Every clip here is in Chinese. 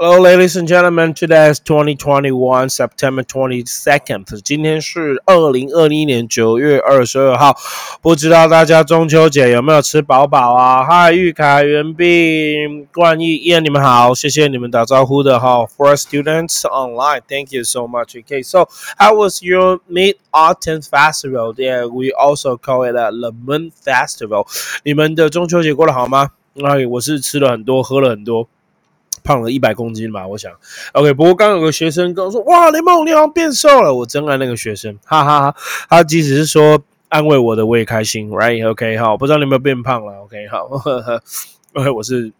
Hello, ladies and gentlemen. Today is twenty twenty one, September twenty second. 今天是二零二一年九月二十二号。不知道大家中秋节有没有吃饱饱啊？嗨，玉凯、袁斌、冠毅、燕，你们好，谢谢你们打招呼的哈。For students online, thank you so much. Okay, so how was your Mid Autumn Festival? Yeah, we also call it a Festival. 你们的中秋节过得好吗？哎，我是吃了很多，喝了很多。胖了一百公斤吧，我想。OK，不过刚有个学生跟我说：“哇，雷梦你好像变瘦了。”我真爱那个学生，哈哈哈。他即使是说安慰我的，我也开心，Right？OK，好，不知道你有没有变胖了？OK，好。OK，我是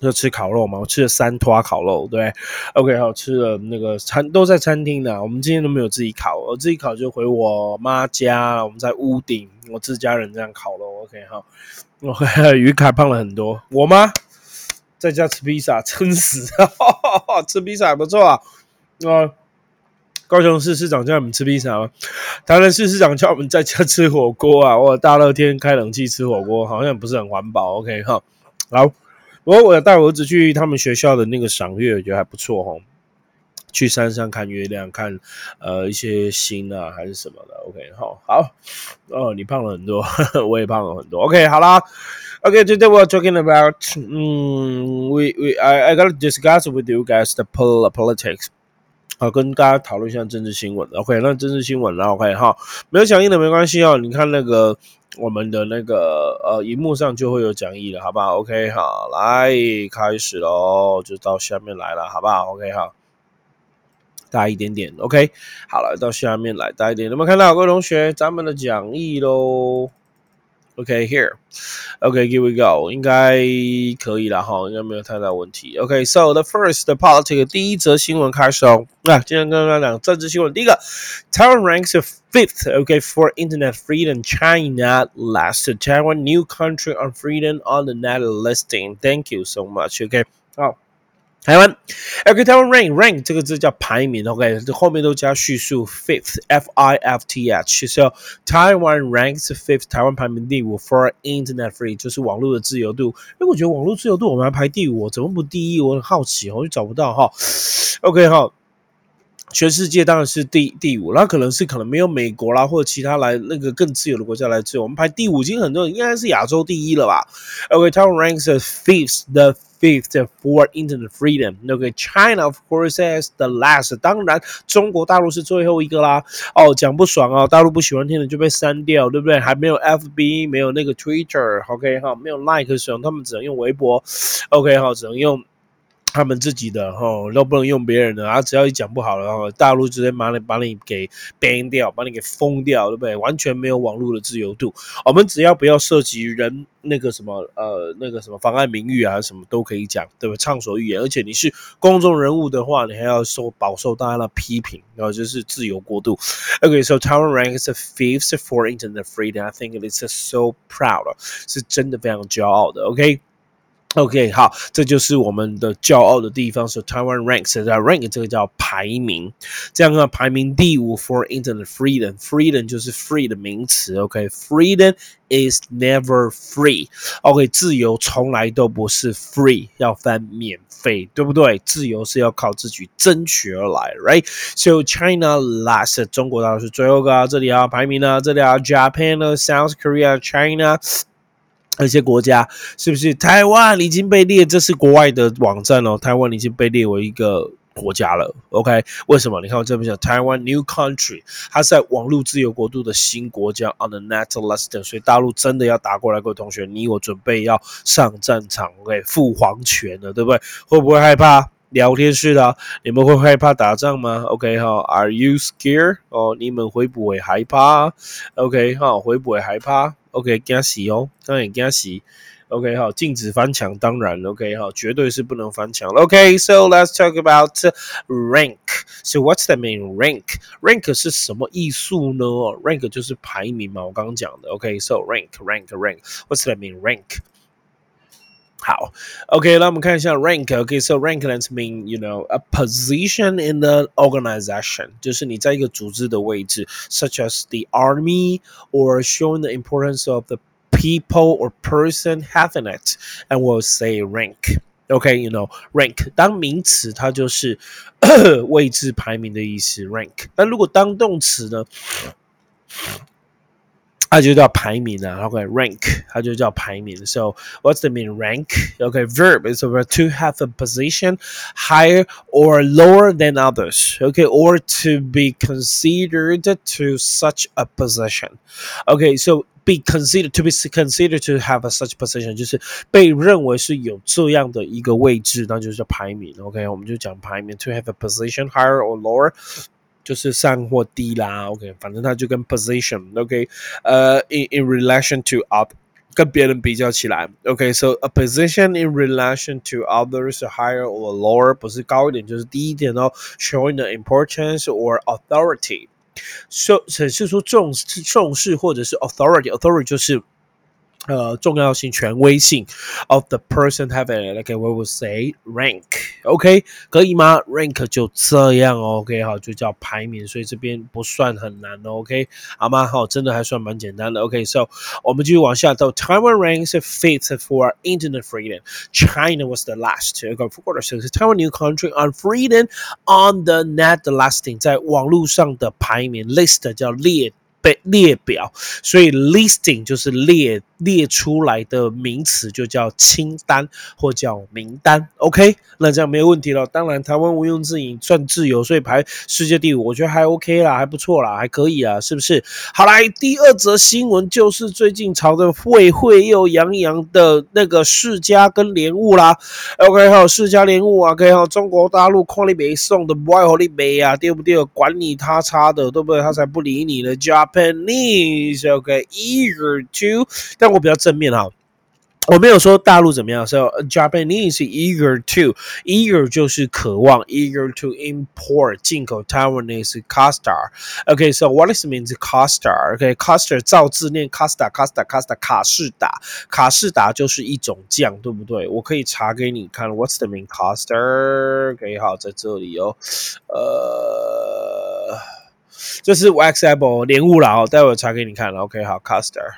要吃烤肉嘛，我吃了三坨烤肉，对。OK，好，吃了那个餐都在餐厅的，我们今天都没有自己烤，我自己烤就回我妈家，我们在屋顶，我自家人这样烤肉。OK，好。于凯胖了很多，我吗？在家吃披萨，撑死！吃披萨不错啊。啊，高雄市市长叫我们吃披萨吗？台南市市长叫我们在家吃火锅啊。我大热天开冷气吃火锅，好像不是很环保。OK 哈，好。不过我带我儿子去他们学校的那个赏月，我觉得还不错哈。去山上看月亮，看呃一些星啊，还是什么的。OK 好，好。哦，你胖了很多，我也胖了很多。OK，好啦。Okay, today we're talking about um, we we I I gotta discuss with you guys the pol politics 好，跟大家讨论一下政治新闻。OK，那政治新闻然后 OK 哈，没有讲义的没关系哦。你看那个我们的那个呃荧幕上就会有讲义了，好不好？OK，好，来开始喽，就到下面来了，好不好？OK，好，大一点点。OK，好了，到下面来大一点，有没有看到各位同学咱们的讲义喽 OK here, OK here we go. 应该可以了哈，应该没有太大问题。OK, so the first the politics 第一则新闻开始哦。那、啊、今天跟大家讲政治新闻，第一个，Taiwan ranks fifth OK for internet freedom China last Taiwan new country on freedom on the net listing. Thank you so much. OK，好。台湾，OK，台湾 rank rank 这个字叫排名，OK，这后面都加序数，fifth，F I F T H，so 台湾 ranks fifth，台湾排名第五，for internet free 就是网络的自由度。因为，我觉得网络自由度我们还排第五，怎么不第一？我很好奇，我就找不到哈。OK 哈，全世界当然是第第五，那可能是可能没有美国啦或者其他来那个更自由的国家来自由，我们排第五，已经很多人应该是亚洲第一了吧？OK，台湾 ranks fifth，the fifth for internet Freedom，OK，China of course is the last. 当然，中国大陆是最后一个啦。哦，讲不爽哦，大陆不喜欢听的就被删掉，对不对？还没有 FB，没有那个 Twitter，OK 哈，没有 Like 使用，他们只能用微博，OK 哈，只能用。他们自己的哈都不能用别人的啊！只要一讲不好了，然后大陆直接把你把你给 ban 掉，把你给封掉，对不对？完全没有网络的自由度。我们只要不要涉及人那个什么呃那个什么妨碍名誉啊，什么都可以讲，对不对？畅所欲言。而且你是公众人物的话，你还要受饱受大家的批评，然后就是自由过度。OK，so Taiwan ranks fifth for internet freedom. I think it is so proud，是真的非常骄傲的。OK。OK，好，这就是我们的骄傲的地方，是 Taiwan ranks 在 rank 这个叫排名，这样呢排名第五 for internet freedom，freedom 就是 free 的名词，OK，freedom is never free，OK，自由从来都不是 free，要翻免费，对不对？自由是要靠自己争取而来，right？So China last，中国大陆是最后个，这里啊排名呢，这里啊 Japan 呢，South Korea，China。那些国家是不是台湾已经被列？这是国外的网站哦，台湾已经被列为一个国家了。OK，为什么？你看我这边讲台湾 New Country，它是在网络自由国度的新国家 on the net list。所以大陆真的要打过来，各位同学，你我准备要上战场，OK，赴黄泉了，对不对？会不会害怕？聊天室的，你们会害怕打仗吗？OK 哈，Are you scared？哦，你们会不会害怕？OK 哈，会不会害怕？OK，惊喜哦，当然惊喜。OK，好，禁止翻墙，当然 OK，好，绝对是不能翻墙。OK，so let's talk about rank. So what's the mean rank? Rank 是什么艺术呢？Rank 就是排名嘛，我刚刚讲的。OK，so rank, rank, rank. What's the mean rank? 好，OK，那我们看一下 rank，OK，so rank does mean you know a position in the organization，就是你在一个组织的位置，such as the army or showing the importance of the people or person having it, and we'll say rank。OK，you know rank 当名词它就是位置排名的意思，rank。那如果当动词呢？它就叫排名啊，OK，rank，它就叫排名。So what's the mean rank? Okay, verb is over to have a position higher or lower than others. Okay, or to be considered to such a position. Okay, so be considered to be considered to have a such position，就是被认为是有这样的一个位置，那就是排名。OK，我们就讲排名。To have a position higher or lower 就是上或低啦，OK，反正它就跟 position，OK，、okay? 呃、uh,，in in relation to up，跟别人比较起来，OK，so、okay? a position in relation to others higher or lower，不是高一点就是低一点哦，showing the importance or authority，so 显示出重视重视或者是 authority，authority 就是呃，重要性、权威性 of the person having like we would say rank，OK，可以吗？rank 就这样，OK，好，就叫排名，所以这边不算很难，OK，好吗？好，真的还算蛮简单的，OK，so 我们继续往下走，Taiwan ranks fifth for internet freedom，China was the last，OK，不过的是 Taiwan new country on freedom on the net the lasting，在网络上的排名 list 叫列。被列表，所以 listing 就是列列出来的名词，就叫清单或叫名单。OK，那这样没有问题了。当然，台湾毋庸置疑算自由，所以排世界第五，我觉得还 OK 啦，还不错啦，还可以啊，是不是？好来，第二则新闻就是最近炒的沸沸又扬扬的那个世家跟莲雾啦。OK，还有世家莲雾啊，OK，哈，中国大陆看你没送的，不爱和你买啊，对不对？管你他差的，对不对？他才不理你呢，加。Japanese OK 一日 to，但我比较正面哈。我没有说大陆怎么样，是 Japanese eager to eager 就是渴望，eager to import 进口 Taiwanese custard。OK，so what is means custard? OK，custard 造字念 custard，custard，custard，卡士达，卡士达就是一种酱，对不对？我可以查给你看，What's the mean custard？OK，好，在这里哦，呃。这是 wax apple 莲雾啦，哦，待会查给你看了。OK，好，Custer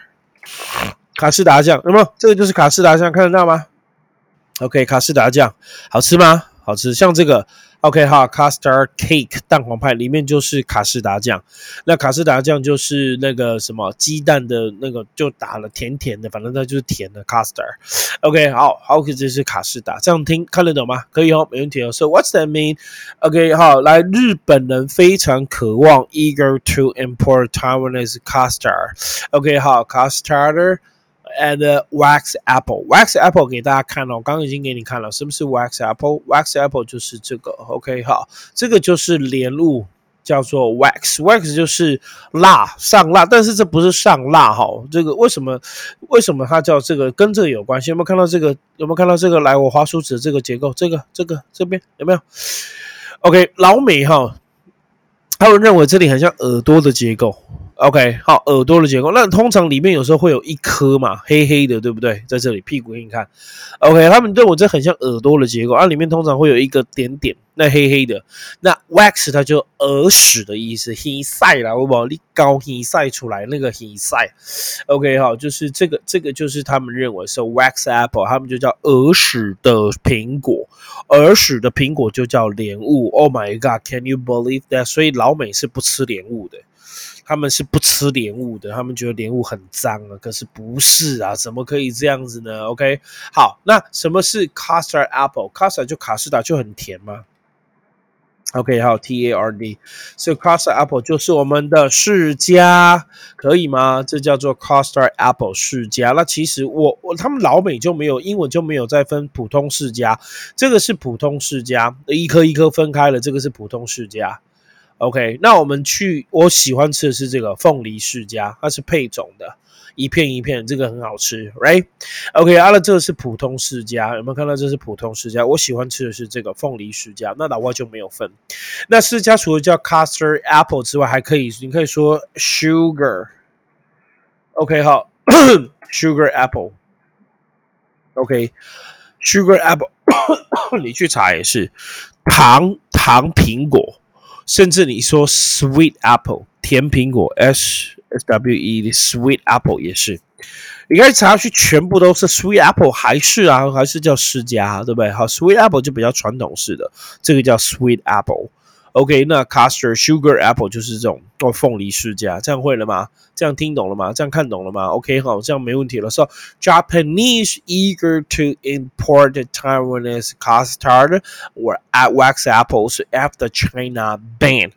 卡士达酱，那么这个就是卡士达酱，看得到吗？OK，卡士达酱好吃吗？好吃，像这个。OK 哈，custard cake 蛋黄派里面就是卡士达酱，那卡士达酱就是那个什么鸡蛋的那个就打了甜甜的，反正它就是甜的 custard。OK 好，，OK，这是卡士达，这样听看得懂吗？可以哦，没问题哦。So what's that mean? OK 好，来日本人非常渴望 eager to import Taiwanese custard。OK 好，custard。And wax apple wax apple 给大家看了，我刚刚已经给你看了，是不是 wax apple？wax apple 就是这个，OK，好，这个就是莲雾，叫做 wax，wax 就是辣上辣，但是这不是上辣哈，这个为什么为什么它叫这个？跟这个有关系？有没有看到这个？有没有看到这个？来，我滑鼠指这个结构，这个这个这边有没有？OK，老美哈，他们认为这里很像耳朵的结构。OK，好，耳朵的结构，那通常里面有时候会有一颗嘛，黑黑的，对不对？在这里屁股给你看。OK，他们对我这很像耳朵的结构，啊，里面通常会有一个点点，那黑黑的，那 wax 它就耳屎的意思，he 晒啦，我把你高 he 晒出来那个 he 晒。OK，好，就是这个，这个就是他们认为是 wax apple，他们就叫耳屎的苹果，耳屎的苹果就叫莲雾。Oh my god，can you believe that？所以老美是不吃莲雾的。他们是不吃莲雾的，他们觉得莲雾很脏啊。可是不是啊，怎么可以这样子呢？OK，好，那什么是 custard apple？custard 就卡士达就很甜吗？OK，好，T A R D，所以 custard apple 就是我们的世家，可以吗？这叫做 custard apple 世家。那其实我我他们老美就没有英文就没有再分普通世家，这个是普通世家，一颗一颗分开了，这个是普通世家。OK，那我们去，我喜欢吃的是这个凤梨世家，它是配种的，一片一片，这个很好吃，Right？OK，阿乐这个是普通世家，有没有看到这是普通世家？我喜欢吃的是这个凤梨世家，那老外就没有分。那世家除了叫 custard apple 之外，还可以，你可以说 sugar，OK，好，sugar apple，OK，sugar apple，你去查也是糖糖苹果。甚至你说 sweet apple 甜苹果，“s s w e sweet apple 也是。你可以查去，全部都是 sweet apple，还是啊，还是叫世家，对不对？好，sweet apple 就比较传统式的，这个叫 sweet apple。OK，那 custard sugar apple 就是这种哦，凤梨世家，这样会了吗？这样听懂了吗？这样看懂了吗？OK，好，这样没问题了。So Japanese eager to import Taiwanese custard or at wax apples after China ban.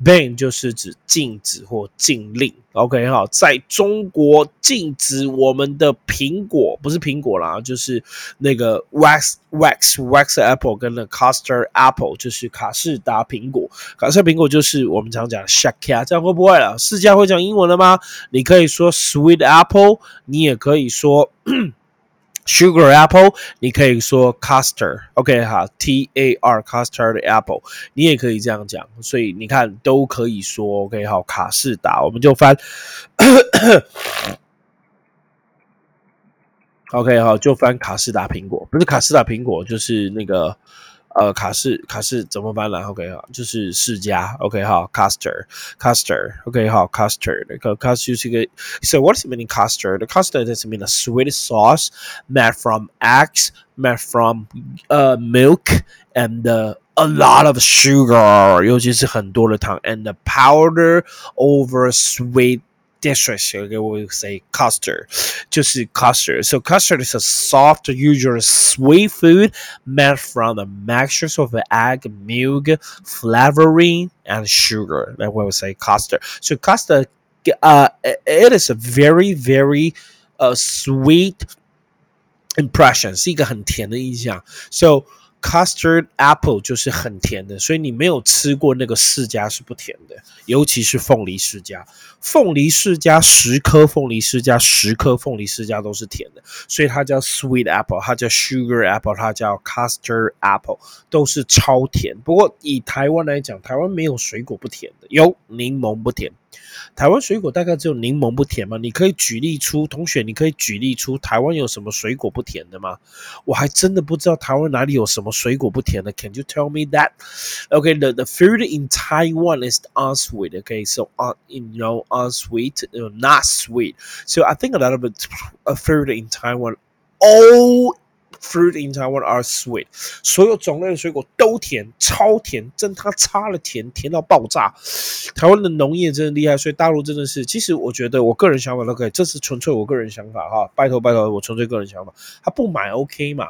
Ban 就是指禁止或禁令。OK，好，在中国禁止我们的苹果，不是苹果啦，就是那个 wax wax wax apple 跟那 Caster apple，就是卡士达苹果。卡士达苹果就是我们常讲 shaka，这样会不会了？世家会讲英文了吗？你可以说 sweet apple，你也可以说 sugar apple，你可以说 custard，OK 哈，T A R custard apple，你也可以这样讲，所以你看都可以说 OK 好，卡士达，我们就翻 OK 好，就翻卡士达苹果，不是卡士达苹果，就是那个。呃卡士卡士怎么翻呢？OK 好，就是世家。OK 好，caster，caster，OK 好，caster。那个 caster 是一个，so what does it mean caster? The caster does mean a sweet sauce made from eggs, made from uh milk and a lot of sugar，尤其是很多的糖，and the powder over sweet district, we will say custard, 就是 custard. So custard is a soft, usually sweet food made from a mixture of egg, milk, flavoring, and sugar. That we will say custard. So custard, uh, it is a very, very uh, sweet impression, 是一个很甜的印象. So Custard apple 就是很甜的，所以你没有吃过那个世家是不甜的，尤其是凤梨世家。凤梨世家十颗凤梨世家十颗凤梨世家都是甜的，所以它叫 sweet apple，它叫 sugar apple，它叫 custard apple，都是超甜。不过以台湾来讲，台湾没有水果不甜的，有柠檬不甜。台湾水果大概只有柠檬不甜吗？你可以举例出同学，你可以举例出台湾有什么水果不甜的吗？我还真的不知道台湾哪里有什么水果不甜的。Can you tell me that? Okay, the the food in Taiwan is unsweet. Okay, so uh, you know unsweet, uh, not sweet. So I think a lot of the food in Taiwan all Fruit in Taiwan are sweet，所有种类的水果都甜，超甜，真他差了甜，甜到爆炸。台湾的农业真的厉害，所以大陆真的是，其实我觉得我个人想法都可以，这是纯粹我个人想法哈，拜托拜托，我纯粹个人想法，他不买 OK 嘛？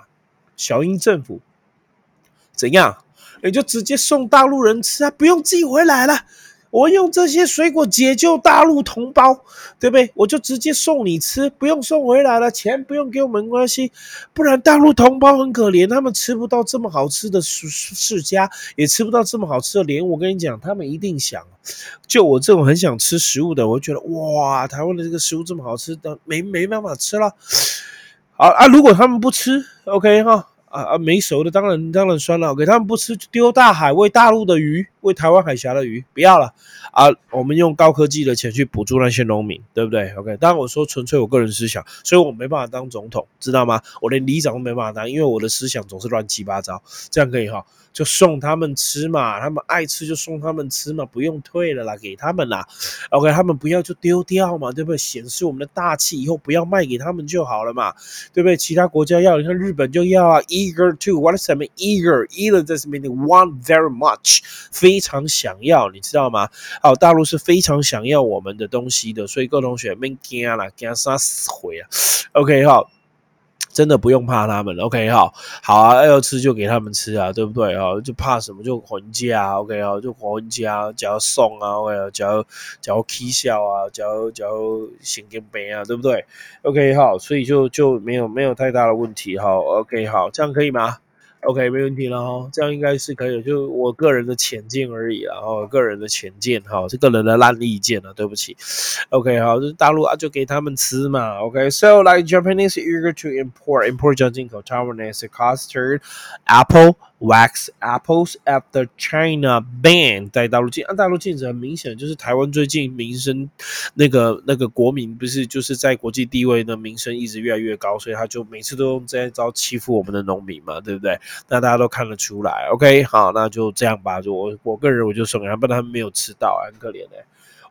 小英政府怎样？你就直接送大陆人吃啊，不用寄回来了。我用这些水果解救大陆同胞，对不对？我就直接送你吃，不用送回来了，钱不用给我们关系。不然大陆同胞很可怜，他们吃不到这么好吃的世世家，也吃不到这么好吃的莲。我跟你讲，他们一定想，就我这种很想吃食物的，我觉得哇，台湾的这个食物这么好吃，的没没办法吃了。好啊，如果他们不吃，OK 哈。啊啊，没熟的当然当然酸了，给他们不吃，丢大海喂大陆的鱼，喂台湾海峡的鱼，不要了啊！我们用高科技的钱去补助那些农民，对不对？OK，当然我说纯粹我个人思想，所以我没办法当总统，知道吗？我连里长都没办法当，因为我的思想总是乱七八糟，这样可以哈。就送他们吃嘛，他们爱吃就送他们吃嘛，不用退了啦，给他们啦。OK，他们不要就丢掉嘛，对不对？显示我们的大气，以后不要卖给他们就好了嘛，对不对？其他国家要，你看日本就要啊一，eager to，what does that mean？eager，eager does mean want very much，非常想要，你知道吗？好，大陆是非常想要我们的东西的，所以各位同学别惊啦，惊啥死回啊？OK，好。真的不用怕他们，OK 哈，好啊，要吃就给他们吃啊，对不对啊？就怕什么就还价，OK 啊，就还价，只要送啊，OK 啊，只要只要 K 笑啊，只要只要现金杯啊，对不对？OK 好，所以就就没有没有太大的问题哈，OK 好，这样可以吗？OK，没问题了哈，这样应该是可以，就我个人的浅见而已啦，哦，个人的浅见哈，这个人的烂意见了，对不起。OK，好，就是大陆啊，就给他们吃嘛。OK，so like Japanese eager to import import 叫进口 Taiwanese custard apple。Wax apples after China ban 在大陆禁，啊，大陆禁止很明显就是台湾最近民生那个那个国民不是就是在国际地位的名声一直越来越高，所以他就每次都用这一招欺负我们的农民嘛，对不对？那大家都看得出来，OK，好，那就这样吧，就我我个人我就送给他，不然他们没有吃到，很可怜的。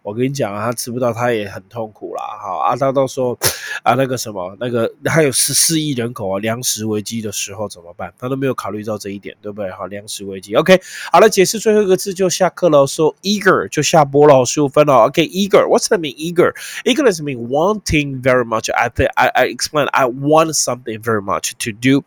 我跟你讲啊，他吃不到，他也很痛苦啦。好啊，他到时候啊，那个什么，那个还有十四亿人口啊，粮食危机的时候怎么办？他都没有考虑到这一点，对不对？好，粮食危机。OK，好了，解释最后一个字就下课了。说 eager 就下播了，十五分了。OK，eager，what's the mean eager？eager does mean wanting very much. I think I I explain. I want something very much to do.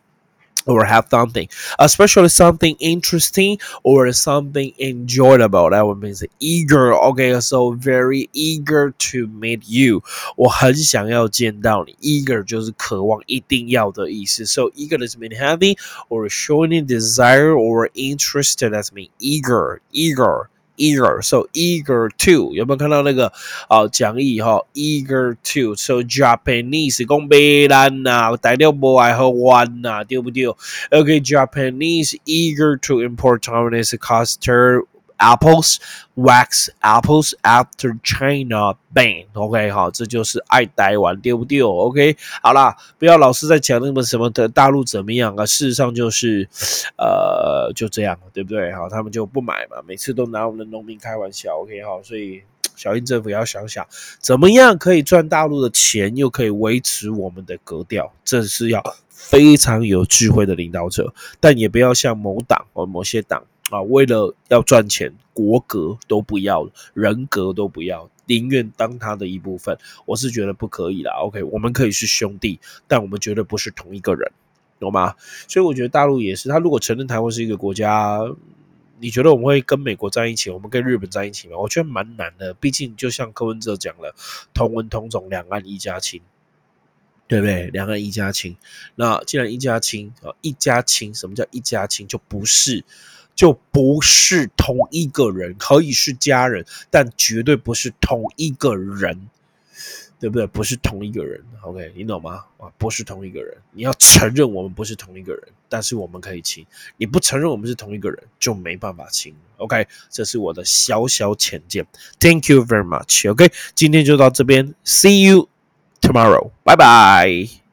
or have something, especially something interesting or something enjoyable. That would mean eager. Okay, so very eager to meet you. 我很想要见到你。Eager 就是渴望，一定要的意思。So eager does mean having or showing desire or interested. That's mean eager, eager eager，so eager to 有没有看到那个哦讲义哈？eager to，so Japanese 讲白兰呐，大料不爱喝弯呐，对不对？OK，Japanese eager to import Taiwanese custard apples, wax apples after China ban. OK，好，这就是爱台湾，丢不丢？OK，好啦，不要老是在讲那么什么的大陆怎么样啊？事实上就是，呃，就这样，对不对？好，他们就不买嘛，每次都拿我们的农民开玩笑。OK，好，所以小英政府要想想，怎么样可以赚大陆的钱，又可以维持我们的格调，这是要非常有智慧的领导者，但也不要像某党或某些党。啊，为了要赚钱，国格都不要，人格都不要，宁愿当他的一部分。我是觉得不可以啦。OK，我们可以是兄弟，但我们绝对不是同一个人，懂吗？所以我觉得大陆也是，他如果承认台湾是一个国家，你觉得我们会跟美国在一起，我们跟日本在一起吗？我觉得蛮难的。毕竟就像柯文哲讲了，同文同种，两岸一家亲，对不对？两岸一家亲。那既然一家亲啊，一家亲，什么叫一家亲？就不是。就不是同一个人，可以是家人，但绝对不是同一个人，对不对？不是同一个人，OK，你懂吗？啊，不是同一个人，你要承认我们不是同一个人，但是我们可以亲。你不承认我们是同一个人，就没办法亲，OK？这是我的小小浅见，Thank you very much，OK？今天就到这边，See you tomorrow，拜拜。